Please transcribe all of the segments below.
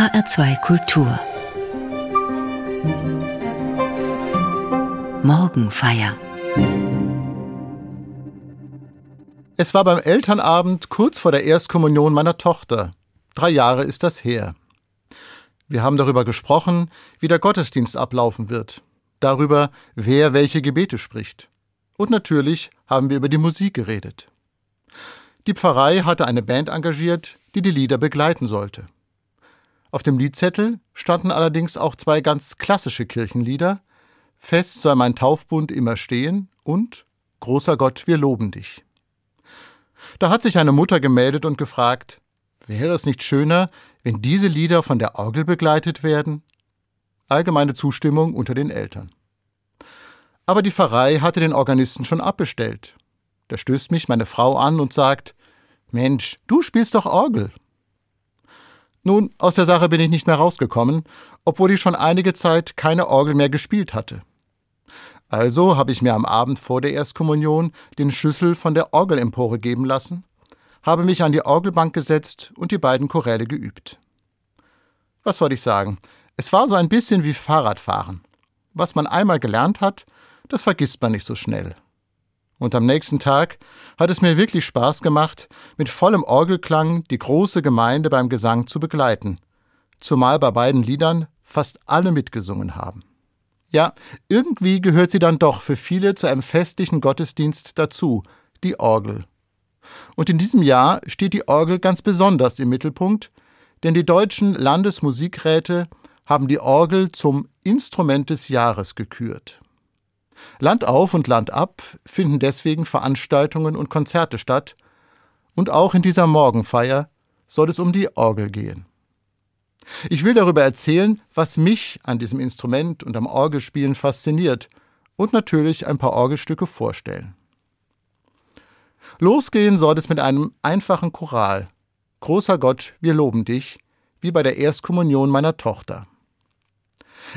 HR2 Kultur Morgenfeier Es war beim Elternabend kurz vor der Erstkommunion meiner Tochter. Drei Jahre ist das her. Wir haben darüber gesprochen, wie der Gottesdienst ablaufen wird, darüber, wer welche Gebete spricht. Und natürlich haben wir über die Musik geredet. Die Pfarrei hatte eine Band engagiert, die die Lieder begleiten sollte. Auf dem Liedzettel standen allerdings auch zwei ganz klassische Kirchenlieder Fest sei mein Taufbund immer stehen und Großer Gott, wir loben dich. Da hat sich eine Mutter gemeldet und gefragt, wäre es nicht schöner, wenn diese Lieder von der Orgel begleitet werden? Allgemeine Zustimmung unter den Eltern. Aber die Pfarrei hatte den Organisten schon abbestellt. Da stößt mich meine Frau an und sagt, Mensch, du spielst doch Orgel. Nun, aus der Sache bin ich nicht mehr rausgekommen, obwohl ich schon einige Zeit keine Orgel mehr gespielt hatte. Also habe ich mir am Abend vor der Erstkommunion den Schlüssel von der Orgelempore geben lassen, habe mich an die Orgelbank gesetzt und die beiden Choräle geübt. Was soll ich sagen? Es war so ein bisschen wie Fahrradfahren. Was man einmal gelernt hat, das vergisst man nicht so schnell. Und am nächsten Tag hat es mir wirklich Spaß gemacht, mit vollem Orgelklang die große Gemeinde beim Gesang zu begleiten, zumal bei beiden Liedern fast alle mitgesungen haben. Ja, irgendwie gehört sie dann doch für viele zu einem festlichen Gottesdienst dazu, die Orgel. Und in diesem Jahr steht die Orgel ganz besonders im Mittelpunkt, denn die deutschen Landesmusikräte haben die Orgel zum Instrument des Jahres gekürt. Land auf und Land ab finden deswegen Veranstaltungen und Konzerte statt, und auch in dieser Morgenfeier soll es um die Orgel gehen. Ich will darüber erzählen, was mich an diesem Instrument und am Orgelspielen fasziniert und natürlich ein paar Orgelstücke vorstellen. Losgehen soll es mit einem einfachen Choral. Großer Gott, wir loben dich, wie bei der Erstkommunion meiner Tochter.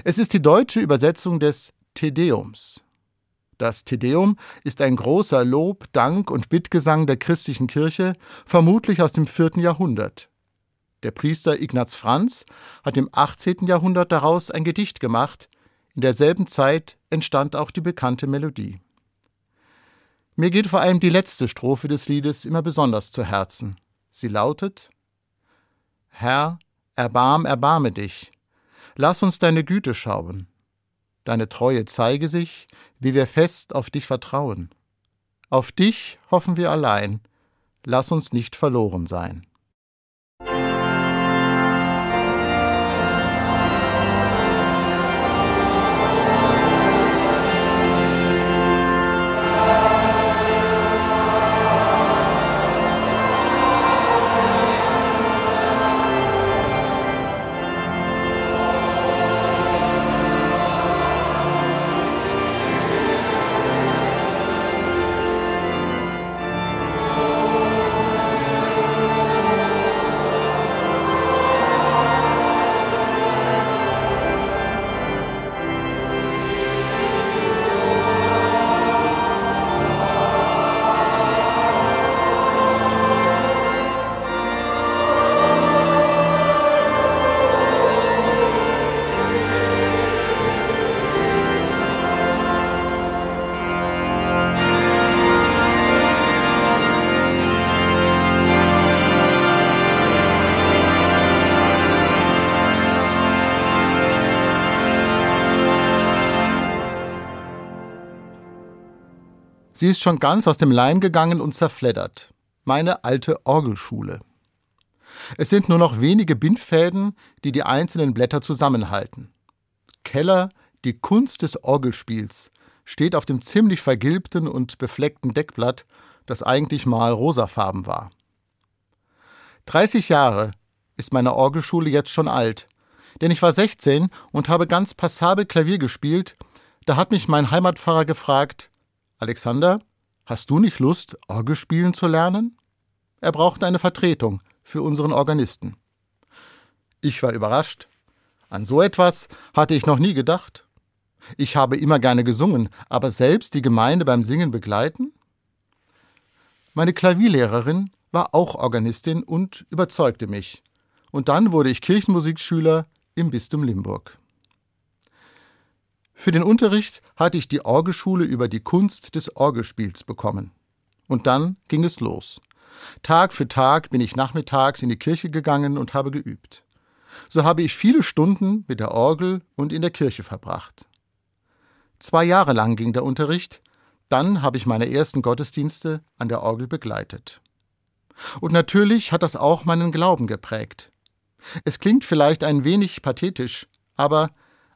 Es ist die deutsche Übersetzung des Tedeums. Das Tedeum ist ein großer Lob, Dank und Bittgesang der christlichen Kirche, vermutlich aus dem vierten Jahrhundert. Der Priester Ignaz Franz hat im 18. Jahrhundert daraus ein Gedicht gemacht. In derselben Zeit entstand auch die bekannte Melodie. Mir geht vor allem die letzte Strophe des Liedes immer besonders zu Herzen. Sie lautet Herr, erbarm, erbarme dich, lass uns deine Güte schauen. Deine Treue zeige sich, wie wir fest auf dich vertrauen. Auf dich hoffen wir allein, lass uns nicht verloren sein. Sie ist schon ganz aus dem Leim gegangen und zerfleddert. Meine alte Orgelschule. Es sind nur noch wenige Bindfäden, die die einzelnen Blätter zusammenhalten. Keller, die Kunst des Orgelspiels, steht auf dem ziemlich vergilbten und befleckten Deckblatt, das eigentlich mal rosafarben war. 30 Jahre ist meine Orgelschule jetzt schon alt, denn ich war 16 und habe ganz passabel Klavier gespielt, da hat mich mein Heimatpfarrer gefragt, Alexander, hast du nicht Lust, Orgel spielen zu lernen? Er brauchte eine Vertretung für unseren Organisten. Ich war überrascht. An so etwas hatte ich noch nie gedacht. Ich habe immer gerne gesungen, aber selbst die Gemeinde beim Singen begleiten? Meine Klavierlehrerin war auch Organistin und überzeugte mich. und dann wurde ich Kirchenmusikschüler im Bistum Limburg. Für den Unterricht hatte ich die Orgelschule über die Kunst des Orgelspiels bekommen. Und dann ging es los. Tag für Tag bin ich nachmittags in die Kirche gegangen und habe geübt. So habe ich viele Stunden mit der Orgel und in der Kirche verbracht. Zwei Jahre lang ging der Unterricht, dann habe ich meine ersten Gottesdienste an der Orgel begleitet. Und natürlich hat das auch meinen Glauben geprägt. Es klingt vielleicht ein wenig pathetisch, aber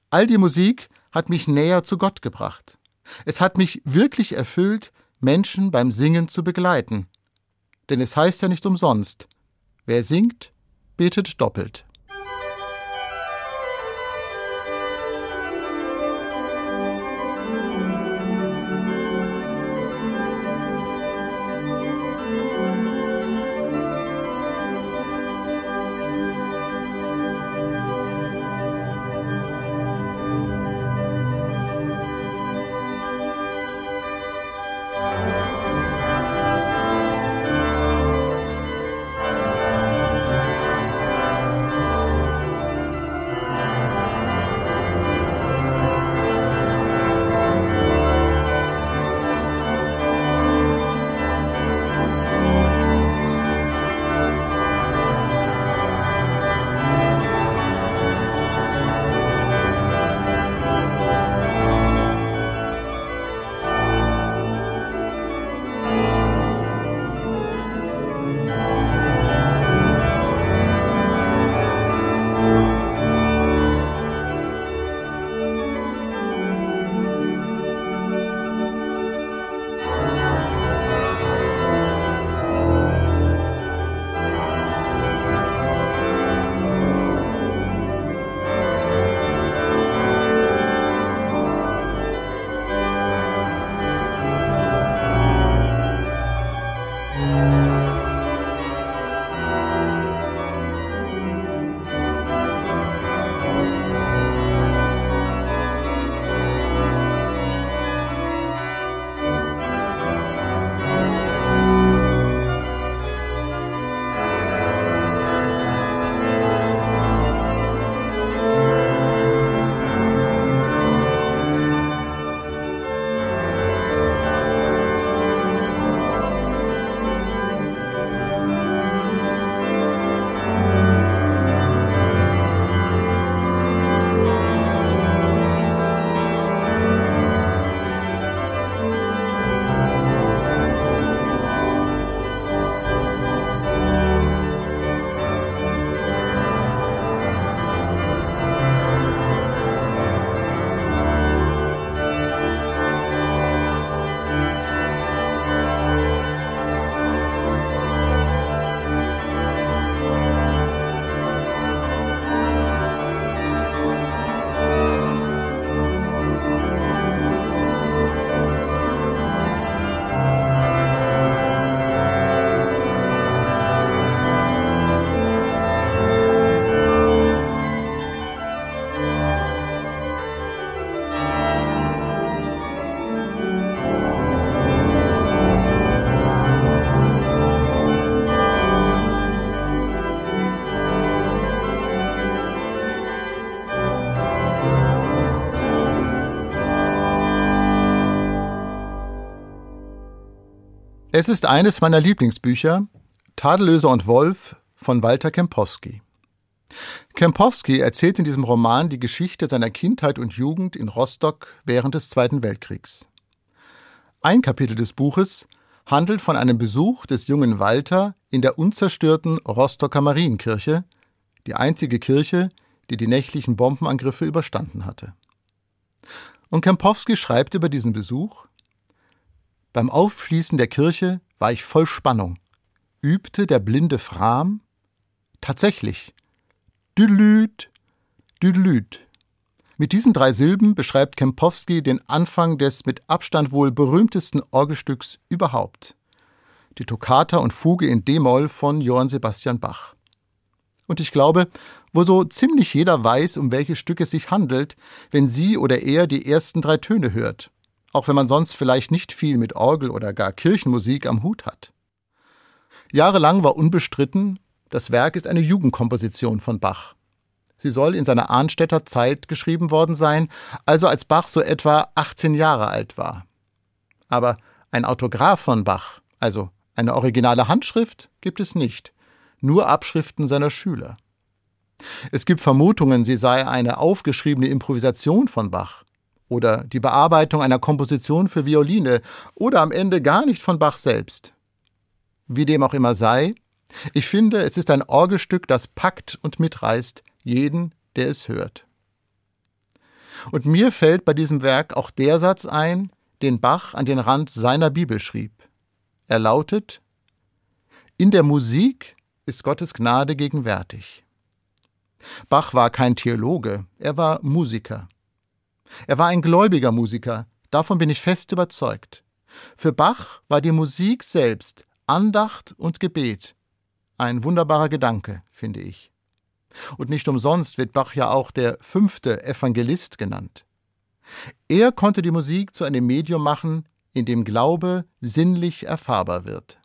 all die Musik hat mich näher zu Gott gebracht. Es hat mich wirklich erfüllt, Menschen beim Singen zu begleiten. Denn es heißt ja nicht umsonst, wer singt, betet doppelt. Es ist eines meiner Lieblingsbücher, Tadellöser und Wolf von Walter Kempowski. Kempowski erzählt in diesem Roman die Geschichte seiner Kindheit und Jugend in Rostock während des Zweiten Weltkriegs. Ein Kapitel des Buches handelt von einem Besuch des jungen Walter in der unzerstörten Rostocker Marienkirche, die einzige Kirche, die die nächtlichen Bombenangriffe überstanden hatte. Und Kempowski schreibt über diesen Besuch beim Aufschließen der Kirche war ich voll Spannung. Übte der blinde Fram? Tatsächlich. Düdelüt, düdelüt. Mit diesen drei Silben beschreibt Kempowski den Anfang des mit Abstand wohl berühmtesten Orgelstücks überhaupt. Die Toccata und Fuge in D-Moll von Johann Sebastian Bach. Und ich glaube, wo so ziemlich jeder weiß, um welche Stücke es sich handelt, wenn sie oder er die ersten drei Töne hört auch wenn man sonst vielleicht nicht viel mit Orgel oder gar Kirchenmusik am Hut hat. Jahrelang war unbestritten, Das Werk ist eine Jugendkomposition von Bach. Sie soll in seiner Arnstädter Zeit geschrieben worden sein, also als Bach so etwa 18 Jahre alt war. Aber ein Autograph von Bach, also eine originale Handschrift, gibt es nicht, nur Abschriften seiner Schüler. Es gibt Vermutungen, sie sei eine aufgeschriebene Improvisation von Bach oder die Bearbeitung einer Komposition für Violine oder am Ende gar nicht von Bach selbst. Wie dem auch immer sei, ich finde, es ist ein Orgelstück, das packt und mitreißt jeden, der es hört. Und mir fällt bei diesem Werk auch der Satz ein, den Bach an den Rand seiner Bibel schrieb. Er lautet In der Musik ist Gottes Gnade gegenwärtig. Bach war kein Theologe, er war Musiker. Er war ein gläubiger Musiker, davon bin ich fest überzeugt. Für Bach war die Musik selbst Andacht und Gebet. Ein wunderbarer Gedanke, finde ich. Und nicht umsonst wird Bach ja auch der fünfte Evangelist genannt. Er konnte die Musik zu einem Medium machen, in dem Glaube sinnlich erfahrbar wird.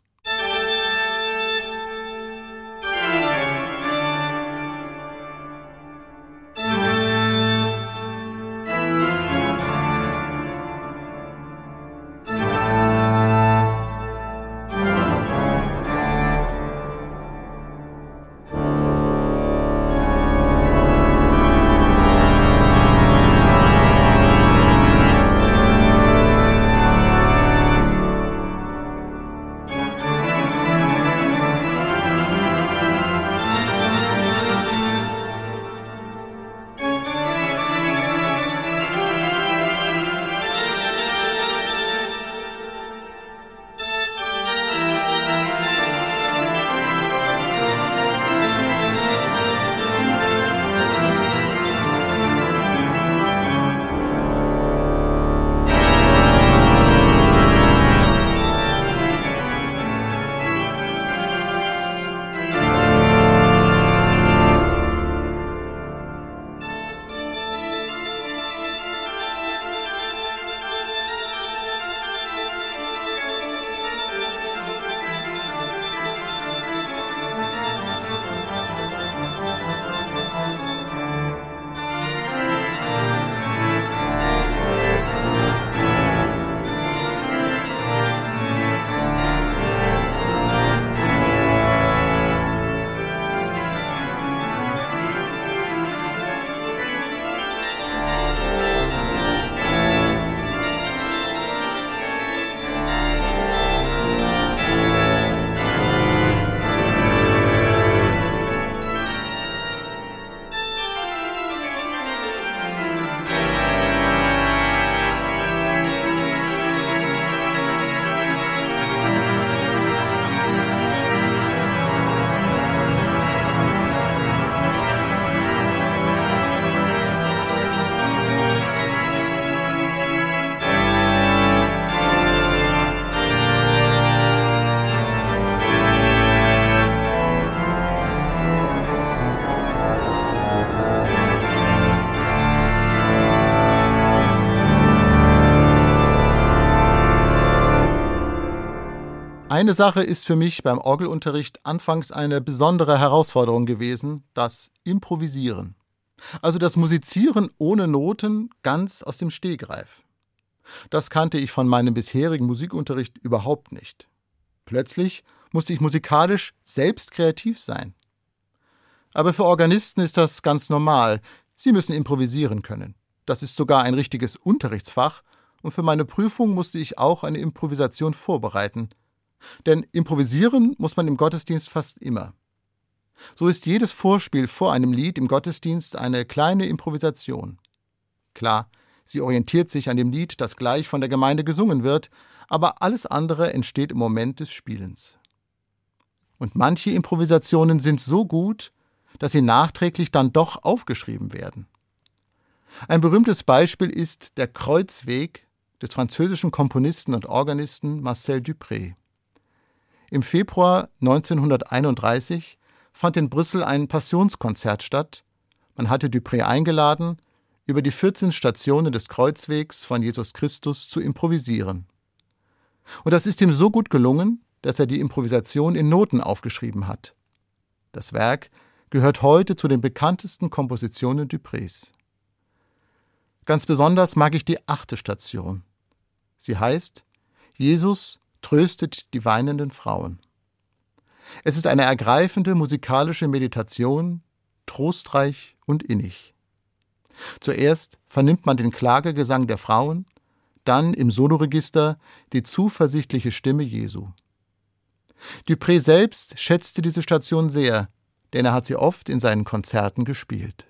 Eine Sache ist für mich beim Orgelunterricht anfangs eine besondere Herausforderung gewesen, das Improvisieren. Also das Musizieren ohne Noten ganz aus dem Stegreif. Das kannte ich von meinem bisherigen Musikunterricht überhaupt nicht. Plötzlich musste ich musikalisch selbst kreativ sein. Aber für Organisten ist das ganz normal. Sie müssen improvisieren können. Das ist sogar ein richtiges Unterrichtsfach, und für meine Prüfung musste ich auch eine Improvisation vorbereiten, denn improvisieren muss man im Gottesdienst fast immer. So ist jedes Vorspiel vor einem Lied im Gottesdienst eine kleine Improvisation. Klar, sie orientiert sich an dem Lied, das gleich von der Gemeinde gesungen wird, aber alles andere entsteht im Moment des Spielens. Und manche Improvisationen sind so gut, dass sie nachträglich dann doch aufgeschrieben werden. Ein berühmtes Beispiel ist der Kreuzweg des französischen Komponisten und Organisten Marcel Dupré. Im Februar 1931 fand in Brüssel ein Passionskonzert statt. Man hatte Dupré eingeladen, über die 14 Stationen des Kreuzwegs von Jesus Christus zu improvisieren. Und das ist ihm so gut gelungen, dass er die Improvisation in Noten aufgeschrieben hat. Das Werk gehört heute zu den bekanntesten Kompositionen Duprés. Ganz besonders mag ich die achte Station. Sie heißt Jesus tröstet die weinenden Frauen. Es ist eine ergreifende musikalische Meditation, trostreich und innig. Zuerst vernimmt man den Klagegesang der Frauen, dann im Soloregister die zuversichtliche Stimme Jesu. Dupré selbst schätzte diese Station sehr, denn er hat sie oft in seinen Konzerten gespielt.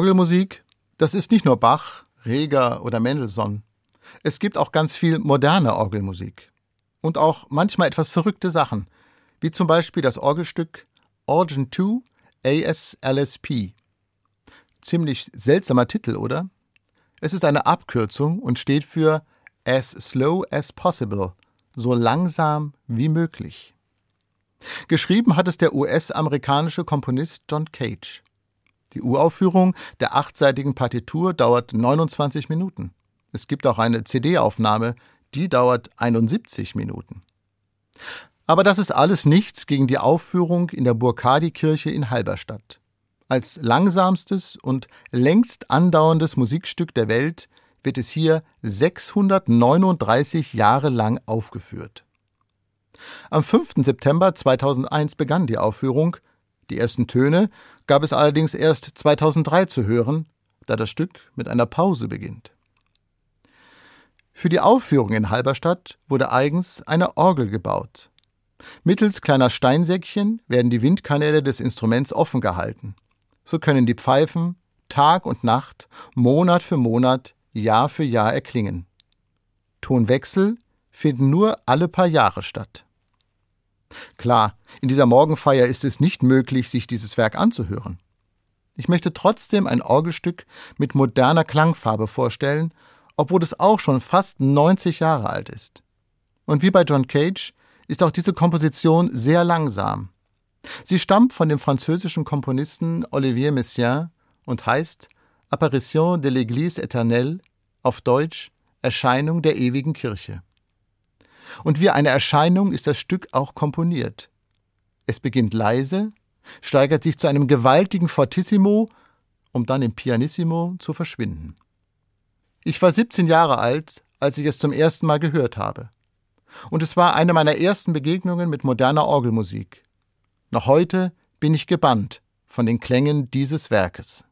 Orgelmusik, das ist nicht nur Bach, Reger oder Mendelssohn. Es gibt auch ganz viel moderne Orgelmusik. Und auch manchmal etwas verrückte Sachen, wie zum Beispiel das Orgelstück Organ 2 ASLSP. Ziemlich seltsamer Titel, oder? Es ist eine Abkürzung und steht für As Slow as Possible, so langsam wie möglich. Geschrieben hat es der US-amerikanische Komponist John Cage. Die Uraufführung der achtseitigen Partitur dauert 29 Minuten. Es gibt auch eine CD-Aufnahme, die dauert 71 Minuten. Aber das ist alles nichts gegen die Aufführung in der Burkadi-Kirche in Halberstadt. Als langsamstes und längst andauerndes Musikstück der Welt wird es hier 639 Jahre lang aufgeführt. Am 5. September 2001 begann die Aufführung. Die ersten Töne gab es allerdings erst 2003 zu hören, da das Stück mit einer Pause beginnt. Für die Aufführung in Halberstadt wurde eigens eine Orgel gebaut. Mittels kleiner Steinsäckchen werden die Windkanäle des Instruments offen gehalten. So können die Pfeifen Tag und Nacht, Monat für Monat, Jahr für Jahr erklingen. Tonwechsel finden nur alle paar Jahre statt. Klar, in dieser Morgenfeier ist es nicht möglich, sich dieses Werk anzuhören. Ich möchte trotzdem ein Orgelstück mit moderner Klangfarbe vorstellen, obwohl es auch schon fast 90 Jahre alt ist. Und wie bei John Cage ist auch diese Komposition sehr langsam. Sie stammt von dem französischen Komponisten Olivier Messiaen und heißt Apparition de l'Église éternelle, auf Deutsch Erscheinung der ewigen Kirche. Und wie eine Erscheinung ist das Stück auch komponiert. Es beginnt leise, steigert sich zu einem gewaltigen Fortissimo, um dann im Pianissimo zu verschwinden. Ich war 17 Jahre alt, als ich es zum ersten Mal gehört habe. Und es war eine meiner ersten Begegnungen mit moderner Orgelmusik. Noch heute bin ich gebannt von den Klängen dieses Werkes.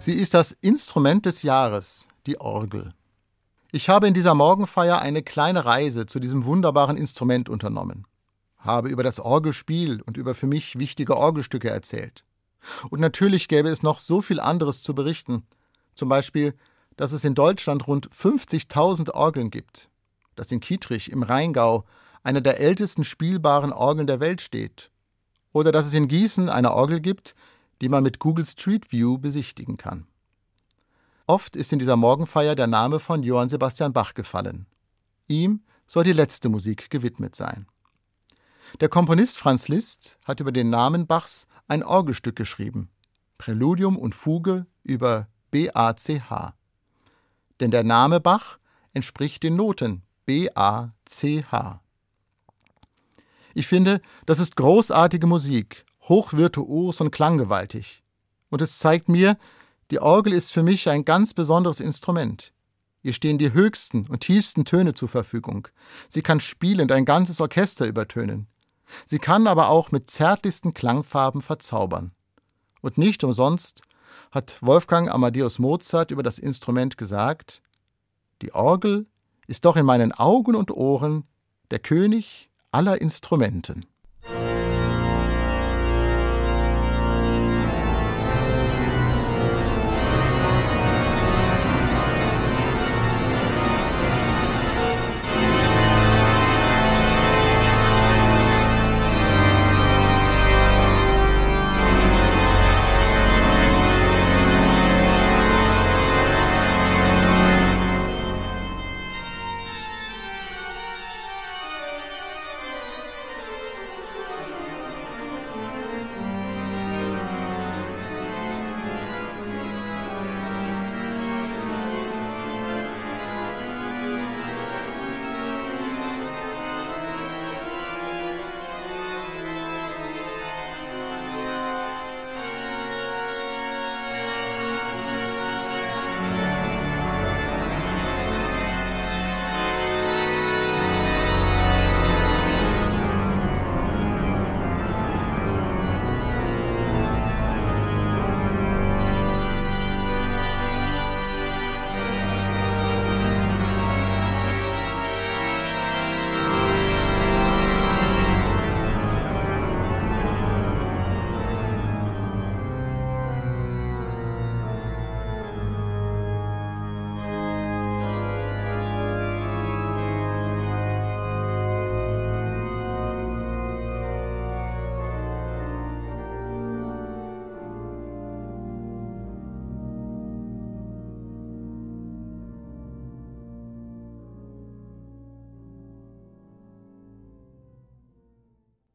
Sie ist das Instrument des Jahres, die Orgel. Ich habe in dieser Morgenfeier eine kleine Reise zu diesem wunderbaren Instrument unternommen, habe über das Orgelspiel und über für mich wichtige Orgelstücke erzählt. Und natürlich gäbe es noch so viel anderes zu berichten, zum Beispiel, dass es in Deutschland rund 50.000 Orgeln gibt, dass in Kietrich im Rheingau eine der ältesten spielbaren Orgeln der Welt steht, oder dass es in Gießen eine Orgel gibt, die man mit Google Street View besichtigen kann. Oft ist in dieser Morgenfeier der Name von Johann Sebastian Bach gefallen. Ihm soll die letzte Musik gewidmet sein. Der Komponist Franz Liszt hat über den Namen Bachs ein Orgelstück geschrieben, Präludium und Fuge über BACH. Denn der Name Bach entspricht den Noten BACH. Ich finde, das ist großartige Musik hochvirtuos und klanggewaltig. Und es zeigt mir, die Orgel ist für mich ein ganz besonderes Instrument. Ihr stehen die höchsten und tiefsten Töne zur Verfügung. Sie kann spielend ein ganzes Orchester übertönen. Sie kann aber auch mit zärtlichsten Klangfarben verzaubern. Und nicht umsonst hat Wolfgang Amadeus Mozart über das Instrument gesagt, die Orgel ist doch in meinen Augen und Ohren der König aller Instrumenten.